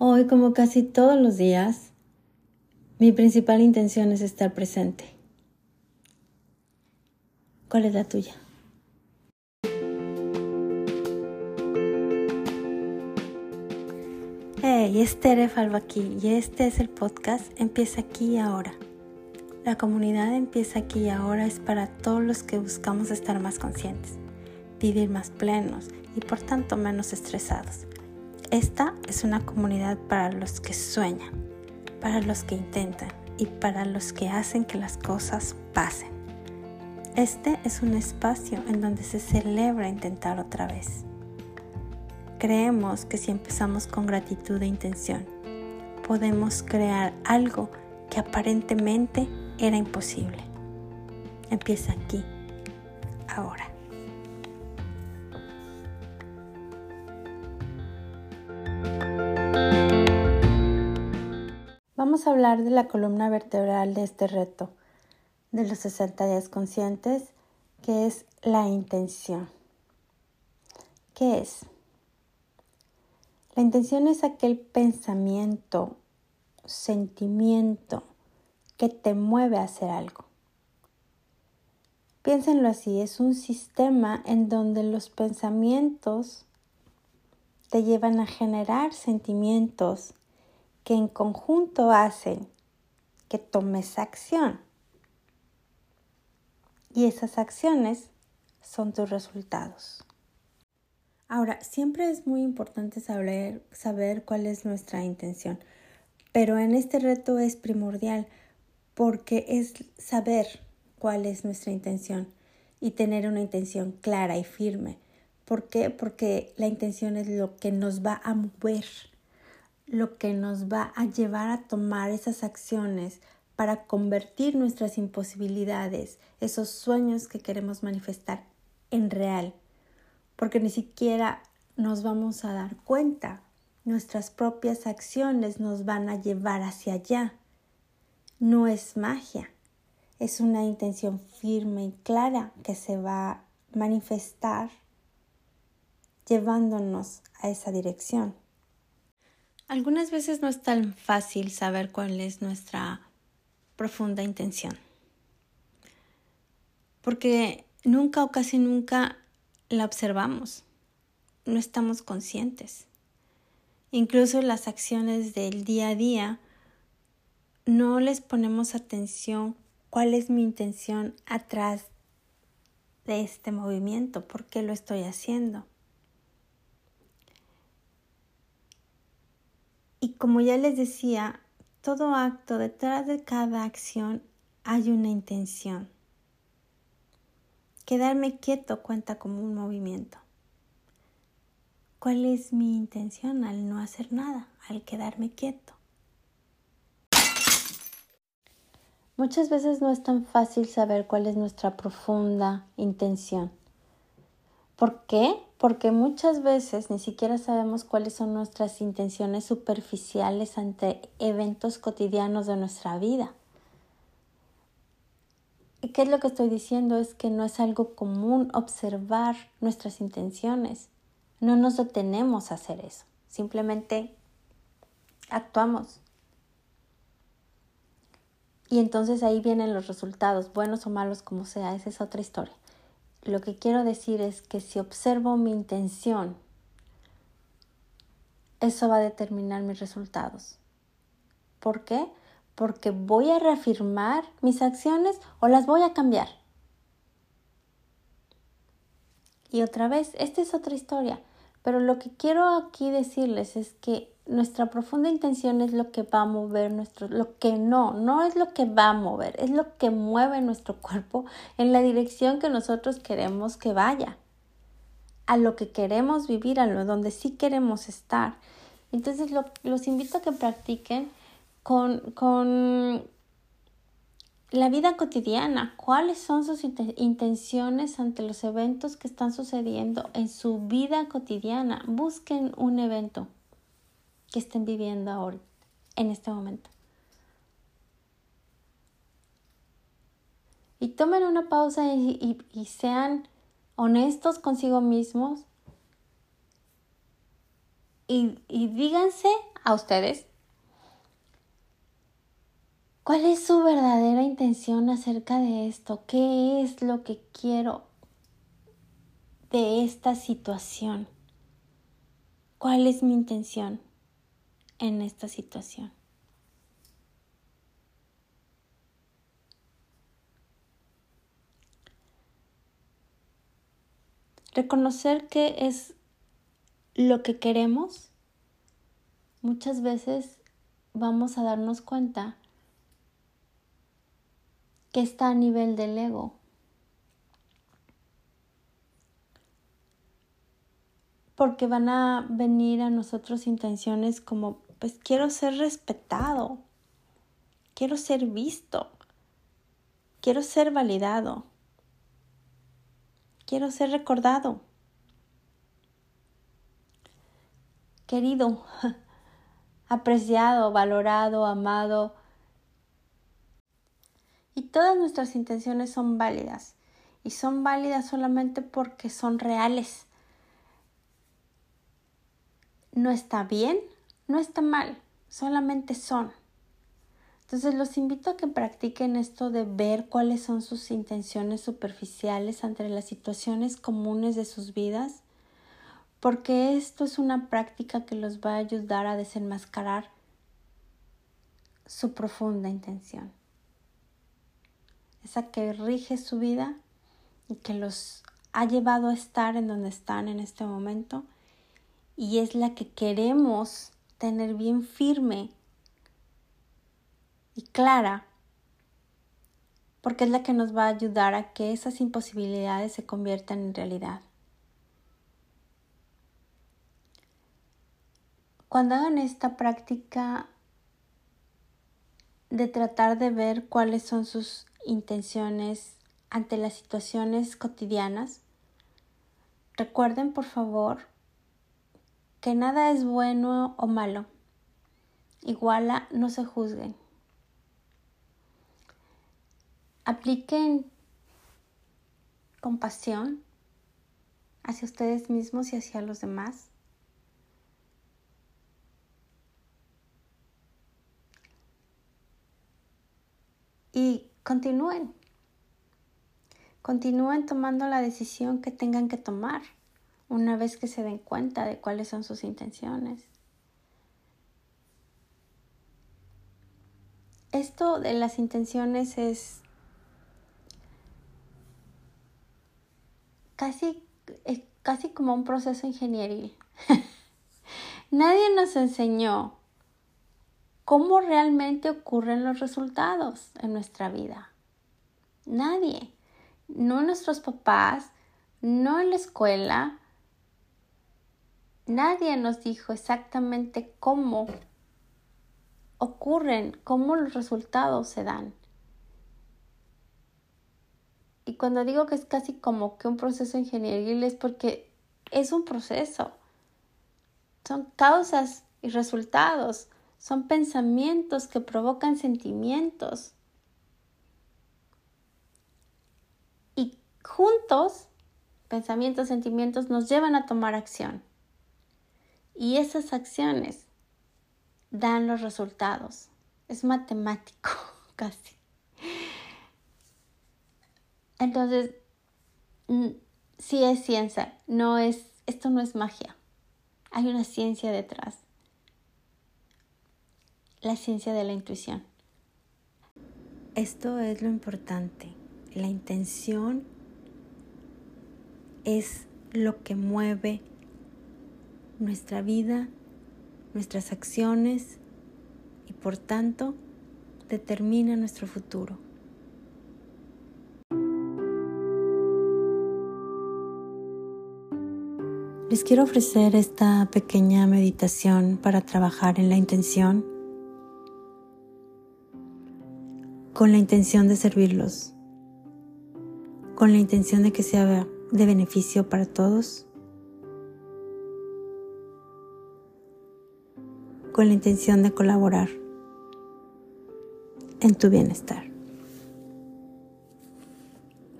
Hoy, como casi todos los días, mi principal intención es estar presente. ¿Cuál es la tuya? Hey, es Tere Falva aquí y este es el podcast Empieza aquí y ahora. La comunidad Empieza aquí y ahora es para todos los que buscamos estar más conscientes, vivir más plenos y por tanto menos estresados. Esta es una comunidad para los que sueñan, para los que intentan y para los que hacen que las cosas pasen. Este es un espacio en donde se celebra intentar otra vez. Creemos que si empezamos con gratitud e intención, podemos crear algo que aparentemente era imposible. Empieza aquí, ahora. Vamos a hablar de la columna vertebral de este reto de los 60 días conscientes, que es la intención. ¿Qué es? La intención es aquel pensamiento, sentimiento, que te mueve a hacer algo. Piénsenlo así, es un sistema en donde los pensamientos te llevan a generar sentimientos que en conjunto hacen que tomes acción. Y esas acciones son tus resultados. Ahora, siempre es muy importante saber, saber cuál es nuestra intención, pero en este reto es primordial porque es saber cuál es nuestra intención y tener una intención clara y firme. ¿Por qué? Porque la intención es lo que nos va a mover, lo que nos va a llevar a tomar esas acciones para convertir nuestras imposibilidades, esos sueños que queremos manifestar en real. Porque ni siquiera nos vamos a dar cuenta. Nuestras propias acciones nos van a llevar hacia allá no es magia, es una intención firme y clara que se va a manifestar llevándonos a esa dirección. Algunas veces no es tan fácil saber cuál es nuestra profunda intención, porque nunca o casi nunca la observamos, no estamos conscientes. Incluso las acciones del día a día no les ponemos atención cuál es mi intención atrás de este movimiento, por qué lo estoy haciendo. Y como ya les decía, todo acto, detrás de cada acción hay una intención. Quedarme quieto cuenta como un movimiento. ¿Cuál es mi intención al no hacer nada, al quedarme quieto? Muchas veces no es tan fácil saber cuál es nuestra profunda intención. ¿Por qué? Porque muchas veces ni siquiera sabemos cuáles son nuestras intenciones superficiales ante eventos cotidianos de nuestra vida. ¿Y qué es lo que estoy diciendo? Es que no es algo común observar nuestras intenciones. No nos detenemos a hacer eso. Simplemente actuamos. Y entonces ahí vienen los resultados, buenos o malos como sea, esa es otra historia. Lo que quiero decir es que si observo mi intención, eso va a determinar mis resultados. ¿Por qué? Porque voy a reafirmar mis acciones o las voy a cambiar. Y otra vez, esta es otra historia, pero lo que quiero aquí decirles es que nuestra profunda intención es lo que va a mover nuestro, lo que no, no es lo que va a mover, es lo que mueve nuestro cuerpo en la dirección que nosotros queremos que vaya, a lo que queremos vivir, a lo donde sí queremos estar. Entonces los invito a que practiquen con, con la vida cotidiana, cuáles son sus intenciones ante los eventos que están sucediendo en su vida cotidiana. Busquen un evento que estén viviendo ahora, en este momento. Y tomen una pausa y, sean honestos consigo mismos y, y díganse a ustedes cuál es su verdadera intención acerca de esto, qué es lo que quiero de esta situación, cuál es mi intención en esta situación. Reconocer qué es lo que queremos, muchas veces vamos a darnos cuenta está a nivel del ego. Porque van a venir a nosotros intenciones como, pues quiero ser respetado, quiero ser visto, quiero ser validado. Quiero ser recordado. Querido, apreciado, valorado, amado. Y todas nuestras intenciones son válidas. Y son válidas solamente porque son reales. No está bien, no está mal, solamente son. Entonces los invito a que practiquen esto de ver cuáles son sus intenciones superficiales ante las situaciones comunes de sus vidas, porque esto es una práctica que los va a ayudar a desenmascarar su profunda intención. Esa que rige su vida y que los ha llevado a estar en donde están en este momento y es la que queremos tener bien firme y clara, porque es la que nos va a ayudar a que esas imposibilidades se conviertan en realidad. Cuando hagan esta práctica de tratar de ver cuáles son sus intenciones ante las situaciones cotidianas, recuerden por favor que nada es bueno o malo. Iguala, no se juzguen. Apliquen compasión hacia ustedes mismos y hacia los demás. Y continúen. Continúen tomando la decisión que tengan que tomar una vez que se den cuenta de cuáles son sus intenciones. Esto de las intenciones es casi, casi como un proceso ingenieril. Nadie nos enseñó cómo realmente ocurren los resultados en nuestra vida. Nadie. No nuestros papás, no en la escuela. Nadie nos dijo exactamente cómo ocurren, cómo los resultados se dan. Y cuando digo que es casi como que un proceso ingenieril es porque es un proceso. Son causas y resultados. Son pensamientos que provocan sentimientos. Y juntos, pensamientos, sentimientos nos llevan a tomar acción. Y esas acciones dan los resultados. Es matemático, casi. Entonces, sí es ciencia, no es, esto no es magia. Hay una ciencia detrás. La ciencia de la intuición. Esto es lo importante. La intención es lo que mueve nuestra vida, nuestras acciones y por tanto determina nuestro futuro. Les quiero ofrecer esta pequeña meditación para trabajar en la intención, con la intención de servirlos, con la intención de que sea de beneficio para todos, con la intención de colaborar en tu bienestar.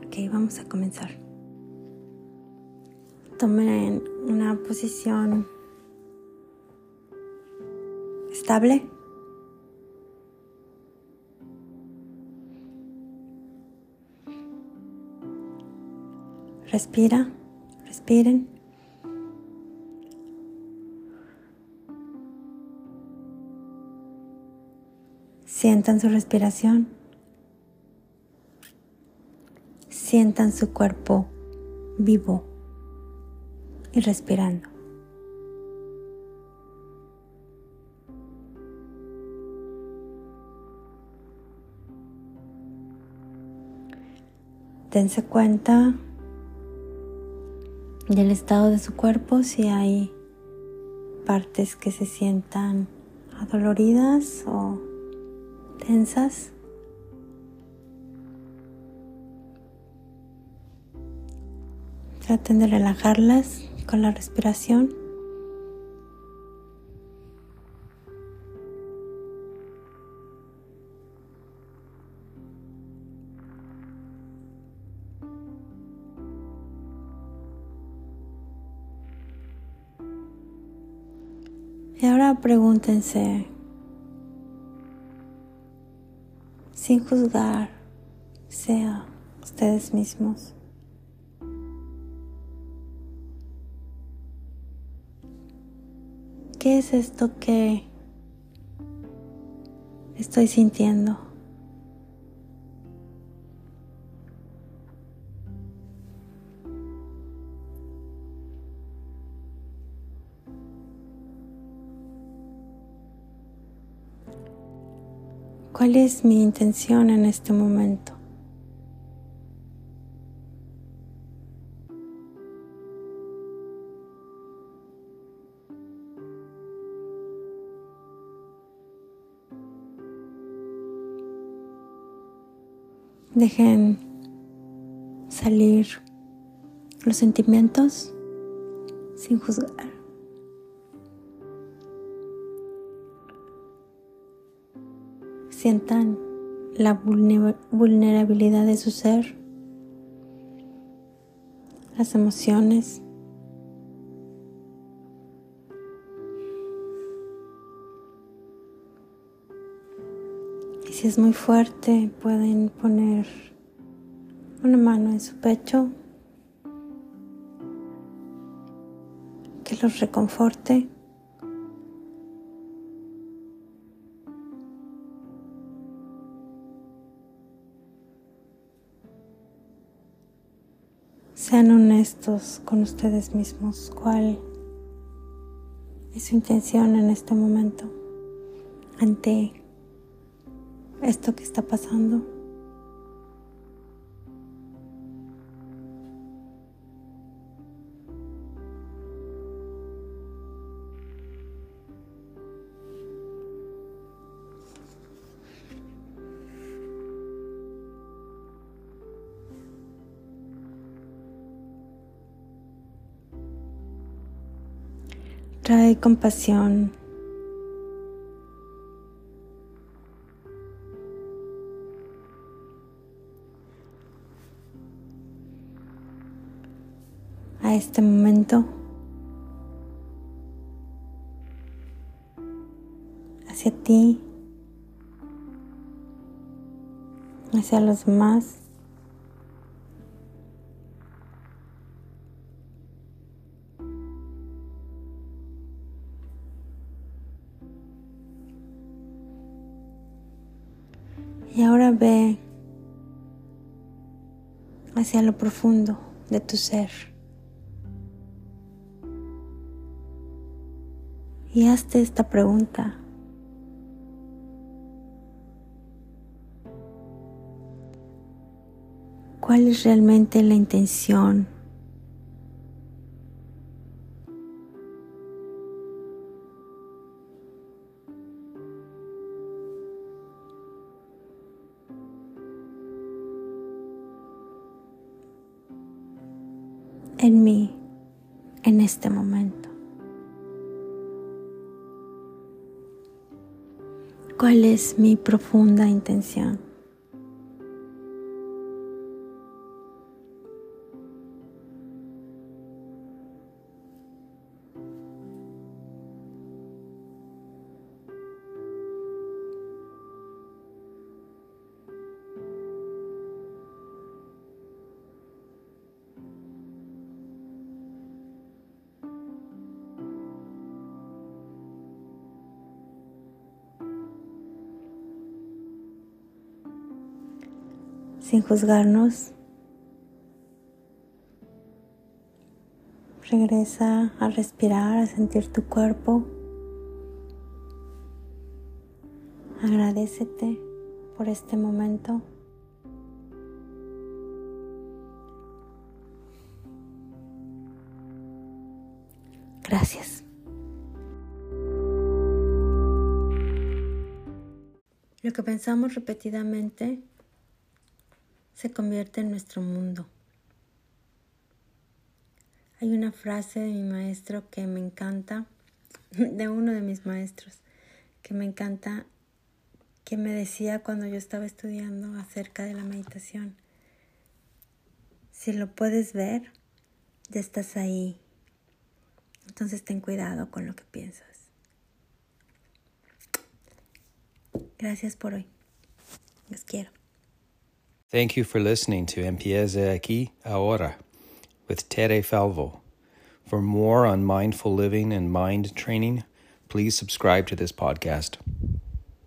Ok, vamos a comenzar. Tomen una posición estable. Respira, respiren. Sientan su respiración. Sientan su cuerpo vivo y respirando. Dense cuenta del estado de su cuerpo, si hay partes que se sientan adoloridas o tensas. Traten de relajarlas con la respiración. Pregúntense, sin juzgar, sea ustedes mismos. ¿Qué es esto que estoy sintiendo? ¿Cuál es mi intención en este momento? Dejen salir los sentimientos sin juzgar. Sientan la vulnerabilidad de su ser, las emociones. Y si es muy fuerte, pueden poner una mano en su pecho que los reconforte. Con ustedes mismos. ¿Cuál es su intención en este momento ante esto que está pasando? Trae compasión. a este momento hacia ti, hacia los demás. Y ahora ve hacia lo profundo de tu ser. Y hazte esta pregunta. ¿Cuál es realmente la intención en mí en este momento? ¿Cuál es mi profunda intención? Sin juzgarnos. Regresa a respirar, a sentir tu cuerpo. Agradecete por este momento. Gracias. Lo que pensamos repetidamente se convierte en nuestro mundo. Hay una frase de mi maestro que me encanta, de uno de mis maestros, que me encanta, que me decía cuando yo estaba estudiando acerca de la meditación. Si lo puedes ver, ya estás ahí. Entonces ten cuidado con lo que piensas. Gracias por hoy. Los quiero. Thank you for listening to Empieza aquí ahora with Tere Falvo. For more on mindful living and mind training, please subscribe to this podcast.